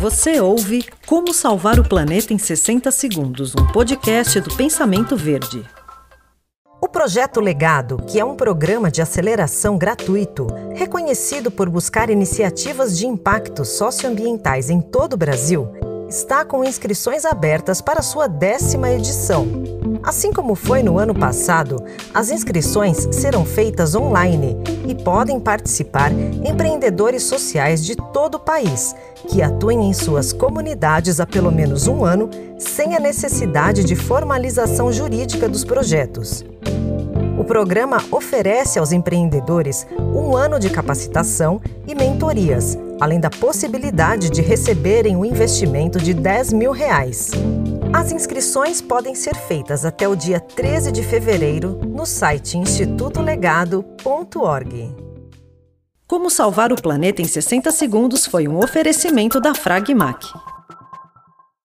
Você ouve Como Salvar o Planeta em 60 Segundos, um podcast do Pensamento Verde. O Projeto Legado, que é um programa de aceleração gratuito, reconhecido por buscar iniciativas de impacto socioambientais em todo o Brasil, está com inscrições abertas para sua décima edição. Assim como foi no ano passado, as inscrições serão feitas online e podem participar empreendedores sociais de todo o país que atuem em suas comunidades há pelo menos um ano sem a necessidade de formalização jurídica dos projetos. O programa oferece aos empreendedores um ano de capacitação e mentorias, além da possibilidade de receberem um investimento de 10 mil reais. As inscrições podem ser feitas até o dia 13 de fevereiro no site institutolegado.org. Como salvar o planeta em 60 segundos foi um oferecimento da Fragmac.